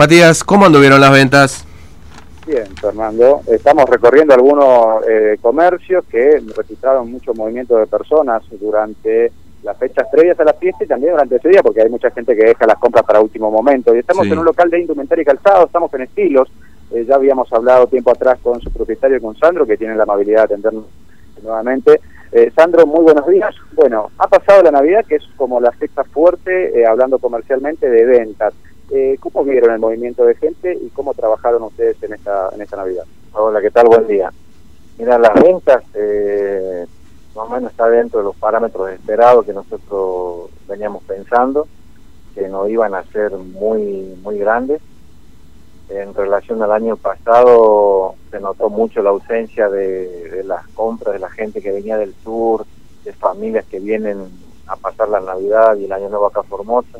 Matías, ¿cómo anduvieron las ventas? Bien, Fernando. Estamos recorriendo algunos eh, comercios que registraron mucho movimiento de personas durante las fechas previas a la fiesta y también durante ese día, porque hay mucha gente que deja las compras para último momento. Y estamos en un local de indumentaria y calzado, estamos en estilos. Eh, ya habíamos hablado tiempo atrás con su propietario, con Sandro, que tiene la amabilidad de atendernos nuevamente. Eh, Sandro, muy buenos días. Bueno, ha pasado la Navidad, que es como la fecha fuerte, hablando comercialmente, de ventas. Eh, ¿Cómo vieron el movimiento de gente y cómo trabajaron ustedes en esta, en esta Navidad? Hola, ¿qué tal? Buen día. Mira, las ventas eh, más o menos está dentro de los parámetros esperados que nosotros veníamos pensando, que no iban a ser muy, muy grandes. En relación al año pasado se notó mucho la ausencia de, las compras de la gente que venía del sur, de familias que vienen a pasar la Navidad y el Año Nuevo acá a Formosa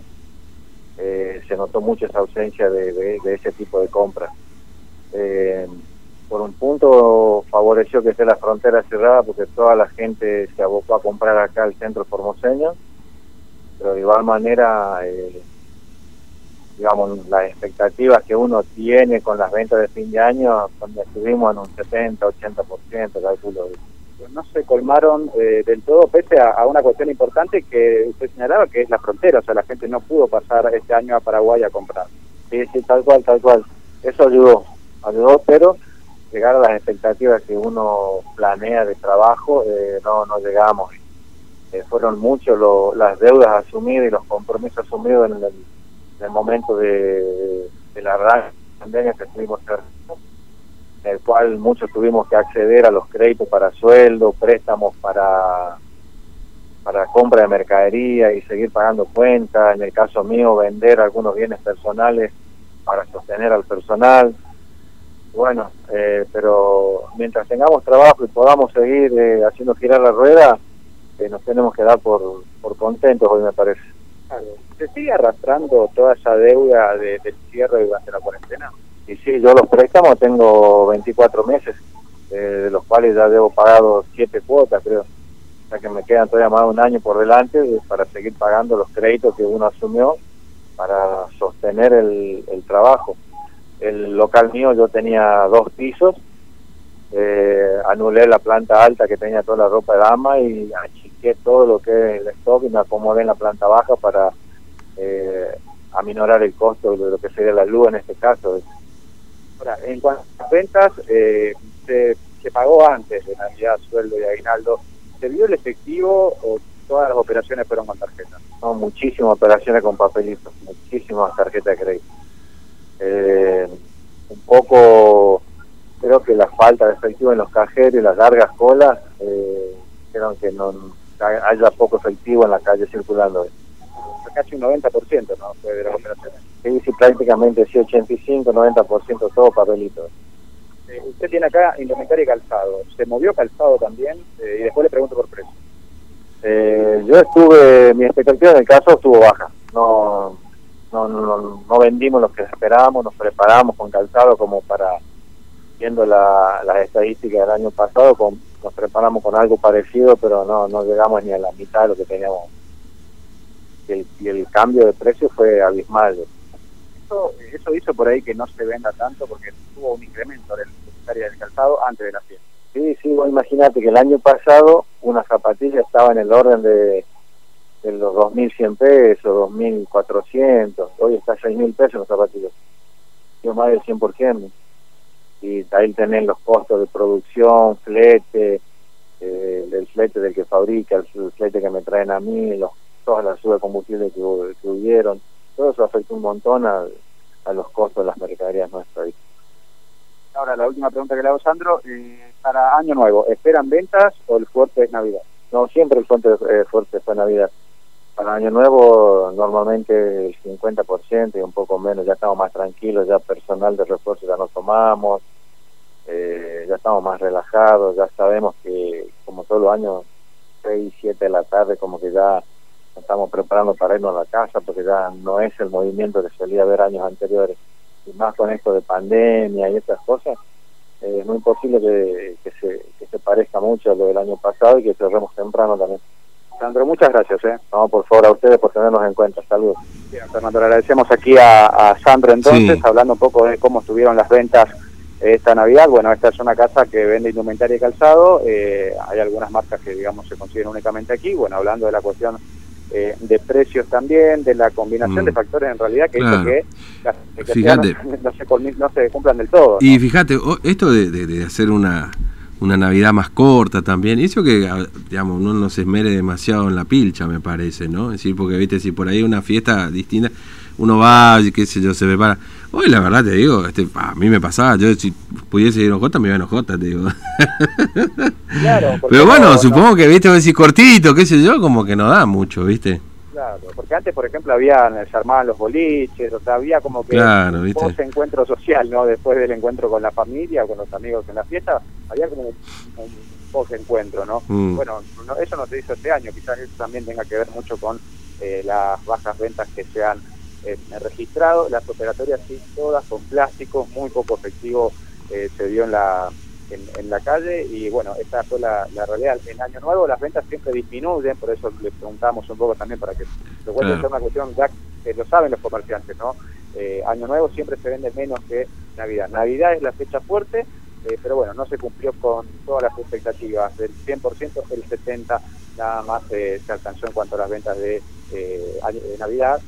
eh, se notó mucho esa ausencia de, ese tipo de compras. Eh, por un punto favoreció que esté la frontera cerrada porque toda la gente se abocó a comprar acá al centro formoseño, pero de igual manera, eh, digamos, las expectativas que uno tiene con las ventas de fin de año, cuando estuvimos en un 70, 80%, calculo no se colmaron eh, del todo, pese a, una cuestión importante que usted señalaba, que es la frontera, o sea, la gente no pudo pasar este año a Paraguay a comprar. Sí, sí, tal cual, tal cual. Eso ayudó, ayudó, pero llegar a las expectativas que uno planea de trabajo, eh, no, no llegamos. Eh, fueron muchos las deudas asumidas y los compromisos asumidos en el, momento de, de, la pandemia que estuvimos cerca en el cual muchos tuvimos que acceder a los créditos para sueldo, préstamos para para compra de mercadería y seguir pagando cuentas, en el caso mío vender algunos bienes personales para sostener al personal. Bueno, eh, pero mientras tengamos trabajo y podamos seguir eh, haciendo girar la rueda, eh, nos tenemos que dar por, por contentos hoy me parece. ¿Se sigue arrastrando toda esa deuda de, del cierre durante la cuarentena? Y sí, yo los préstamos tengo 24 meses, eh, de los cuales ya debo pagado 7 cuotas, creo. O sea que me quedan todavía más un año por delante para seguir pagando los créditos que uno asumió para sostener el, trabajo. El local mío yo tenía dos pisos, eh, anulé la planta alta que tenía toda la ropa de dama y achiqué todo lo que es el stock y me acomodé en la planta baja para eh, aminorar el costo de lo que sería la luz en este caso. Ahora, en cuanto a las ventas, eh, se, pagó antes de Navidad, sueldo y aguinaldo. ¿Se vio el efectivo o todas las operaciones fueron con tarjeta? No, muchísimas operaciones con papelitos, muchísimas tarjetas de crédito. Eh, un poco, creo que la falta de efectivo en los cajeros y las largas colas, eh, que no haya poco efectivo en la calle circulando. Casi un 90%, ¿no? de las operaciones. Prácticamente sí, 85, 90% todo papelito. Eh, usted tiene acá indumentaria y calzado. ¿Se movió calzado también? Eh, y después le pregunto por precio. Eh, yo estuve, mi expectativa en el caso estuvo baja. No, no, no, no vendimos lo que esperábamos, nos preparamos con calzado como para, viendo la, las estadísticas del año pasado, con, nos preparamos con algo parecido, pero no, no llegamos ni a la mitad de lo que teníamos. Y el, y el cambio de precio fue abismal eso, hizo por ahí que no se venda tanto porque tuvo un incremento de la del calzado antes de la fiesta. Sí, sí, vos imagínate que el año pasado una zapatilla estaba en el orden de, de los 2.100 pesos, 2.400, hoy está a 6.000 pesos los zapatillas, yo más del 100%. Y ahí tenés los costos de producción, flete, eh, el flete del que fabrica, el flete que me traen a mí, los, todas las subas de combustible que, que hubieron todo eso afecta un montón a, los costos de las mercaderías nuestras. Ahora, la última pregunta que le hago, Sandro, eh, para Año Nuevo, ¿esperan ventas o el fuerte es Navidad? No, siempre el fuerte, eh, fuerte fue Navidad. Para Año Nuevo, normalmente el 50% y un poco menos, ya estamos más tranquilos, ya personal de refuerzo ya no tomamos, eh, ya estamos más relajados, ya sabemos que como todos los años, 6, 7 de la tarde, como que ya estamos preparando para irnos a la casa porque ya no es el movimiento que solía haber años anteriores. Y más con esto de pandemia y estas cosas, eh, es muy posible que, se, que se parezca mucho a lo del año pasado y que cerremos temprano también. Sandro, muchas gracias. ¿eh? No, por favor, a ustedes por tenernos en cuenta. Saludos. Bien, Fernando, le agradecemos aquí a, a Sandro entonces, Sí. hablando un poco de cómo estuvieron las ventas esta Navidad. Bueno, esta es una casa que vende indumentaria y calzado. eh, hay algunas marcas que, digamos, se consiguen únicamente aquí. Bueno, hablando de la cuestión eh, de precios también, de la combinación Mm. de factores en realidad que Claro. hizo que las Fíjate. no, se, no se cumplan del todo. ¿no? Y fíjate, esto de, de- de hacer una, una Navidad más corta también, hizo que, digamos, uno no se esmere demasiado en la pilcha, me parece, ¿no? Es decir, porque, viste, si por ahí hay una fiesta distinta, uno va, y qué sé yo, se prepara. Hoy, la verdad, te digo, este, a mí me pasaba, yo si pudiese ir a OJ, me iba a OJ, te digo. Claro, Pero bueno, no- supongo que, viste, decís cortito, qué sé yo, como que no da mucho, viste. Claro, porque antes, por ejemplo, había, se armaban los boliches, o sea, había como que Claro, un ¿viste? post-encuentro social, ¿no? Después del encuentro con la familia o con los amigos en la fiesta, había como un, un post-encuentro, ¿no? Mm. Bueno, no- eso no se hizo este año, quizás eso también tenga que ver mucho con eh, las bajas ventas que se han eh, registrado. Las operatorias sí, todas con plásticos, muy poco efectivo eh, se dio en la en, en la calle y bueno, esta fue la, la realidad. En Año Nuevo las ventas siempre disminuyen, por eso le preguntamos un poco también para que lo cual Claro. es una cuestión ya que lo saben los comerciantes, ¿no? Eh, Año Nuevo siempre se vende menos que Navidad. Navidad es la fecha fuerte, eh, pero bueno, no se cumplió con todas las expectativas. Del 100%, el 70% nada más eh, se alcanzó en cuanto a las ventas de, eh, de Navidad.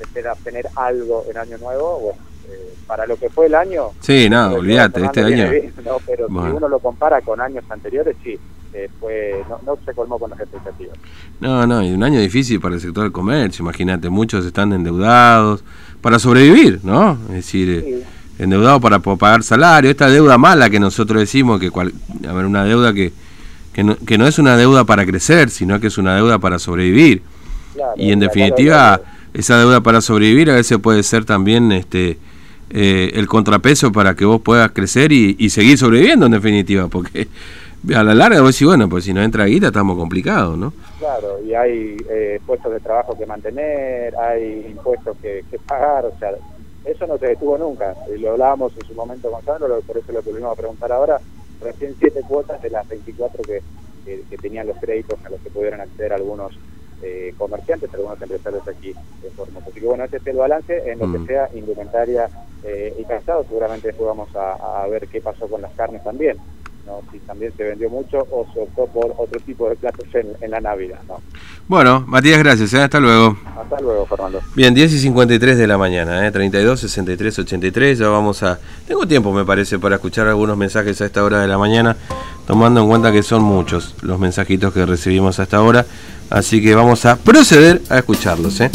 Espera tener algo en Año Nuevo, bueno, eh, para lo que fue el año. Sí, no, olvídate, este año. bien, ¿no? Pero Bueno. si uno lo compara con años anteriores, sí, eh, fue, no, no se colmó con las expectativas. No, no, y un año difícil para el sector del comercio, imagínate, muchos están endeudados para sobrevivir, ¿no? Es decir, eh, Sí. endeudados para pagar salario, esta deuda mala que nosotros decimos, que cual, a ver, una deuda que, que, no, que no es una deuda para crecer, sino que es una deuda para sobrevivir. Claro, Y en definitiva, esa deuda para sobrevivir a veces puede ser también este eh, el contrapeso para que vos puedas crecer y, y seguir sobreviviendo en definitiva, porque a la larga vos decís, bueno, pues si no entra guita estamos complicados, ¿no? Claro, y hay eh, puestos de trabajo que mantener, hay impuestos que, que pagar, o sea, eso no se detuvo nunca. Y lo hablábamos en su momento con Sandro, por eso lo que venimos a preguntar ahora, recién siete cuotas de las 24 que, que, que tenían los créditos a los que pudieron acceder algunos eh, comerciantes, algunos empresarios aquí en Formosa. Así que bueno, este es el balance en lo Mm. que sea indumentaria eh, y calzado. Seguramente después vamos a, a ver qué pasó con las carnes también. ¿no? si también se vendió mucho o se optó por otro tipo de platos en, en la Navidad. ¿no? Bueno, Matías, gracias, ¿eh? hasta luego. Hasta luego, Fernando. Bien, 10 y 53 de la mañana, ¿eh? 32, 63, 83. Ya vamos a. Tengo tiempo, me parece, para escuchar algunos mensajes a esta hora de la mañana, tomando en cuenta que son muchos los mensajitos que recibimos a esta hora. Así que vamos a proceder a escucharlos, ¿eh?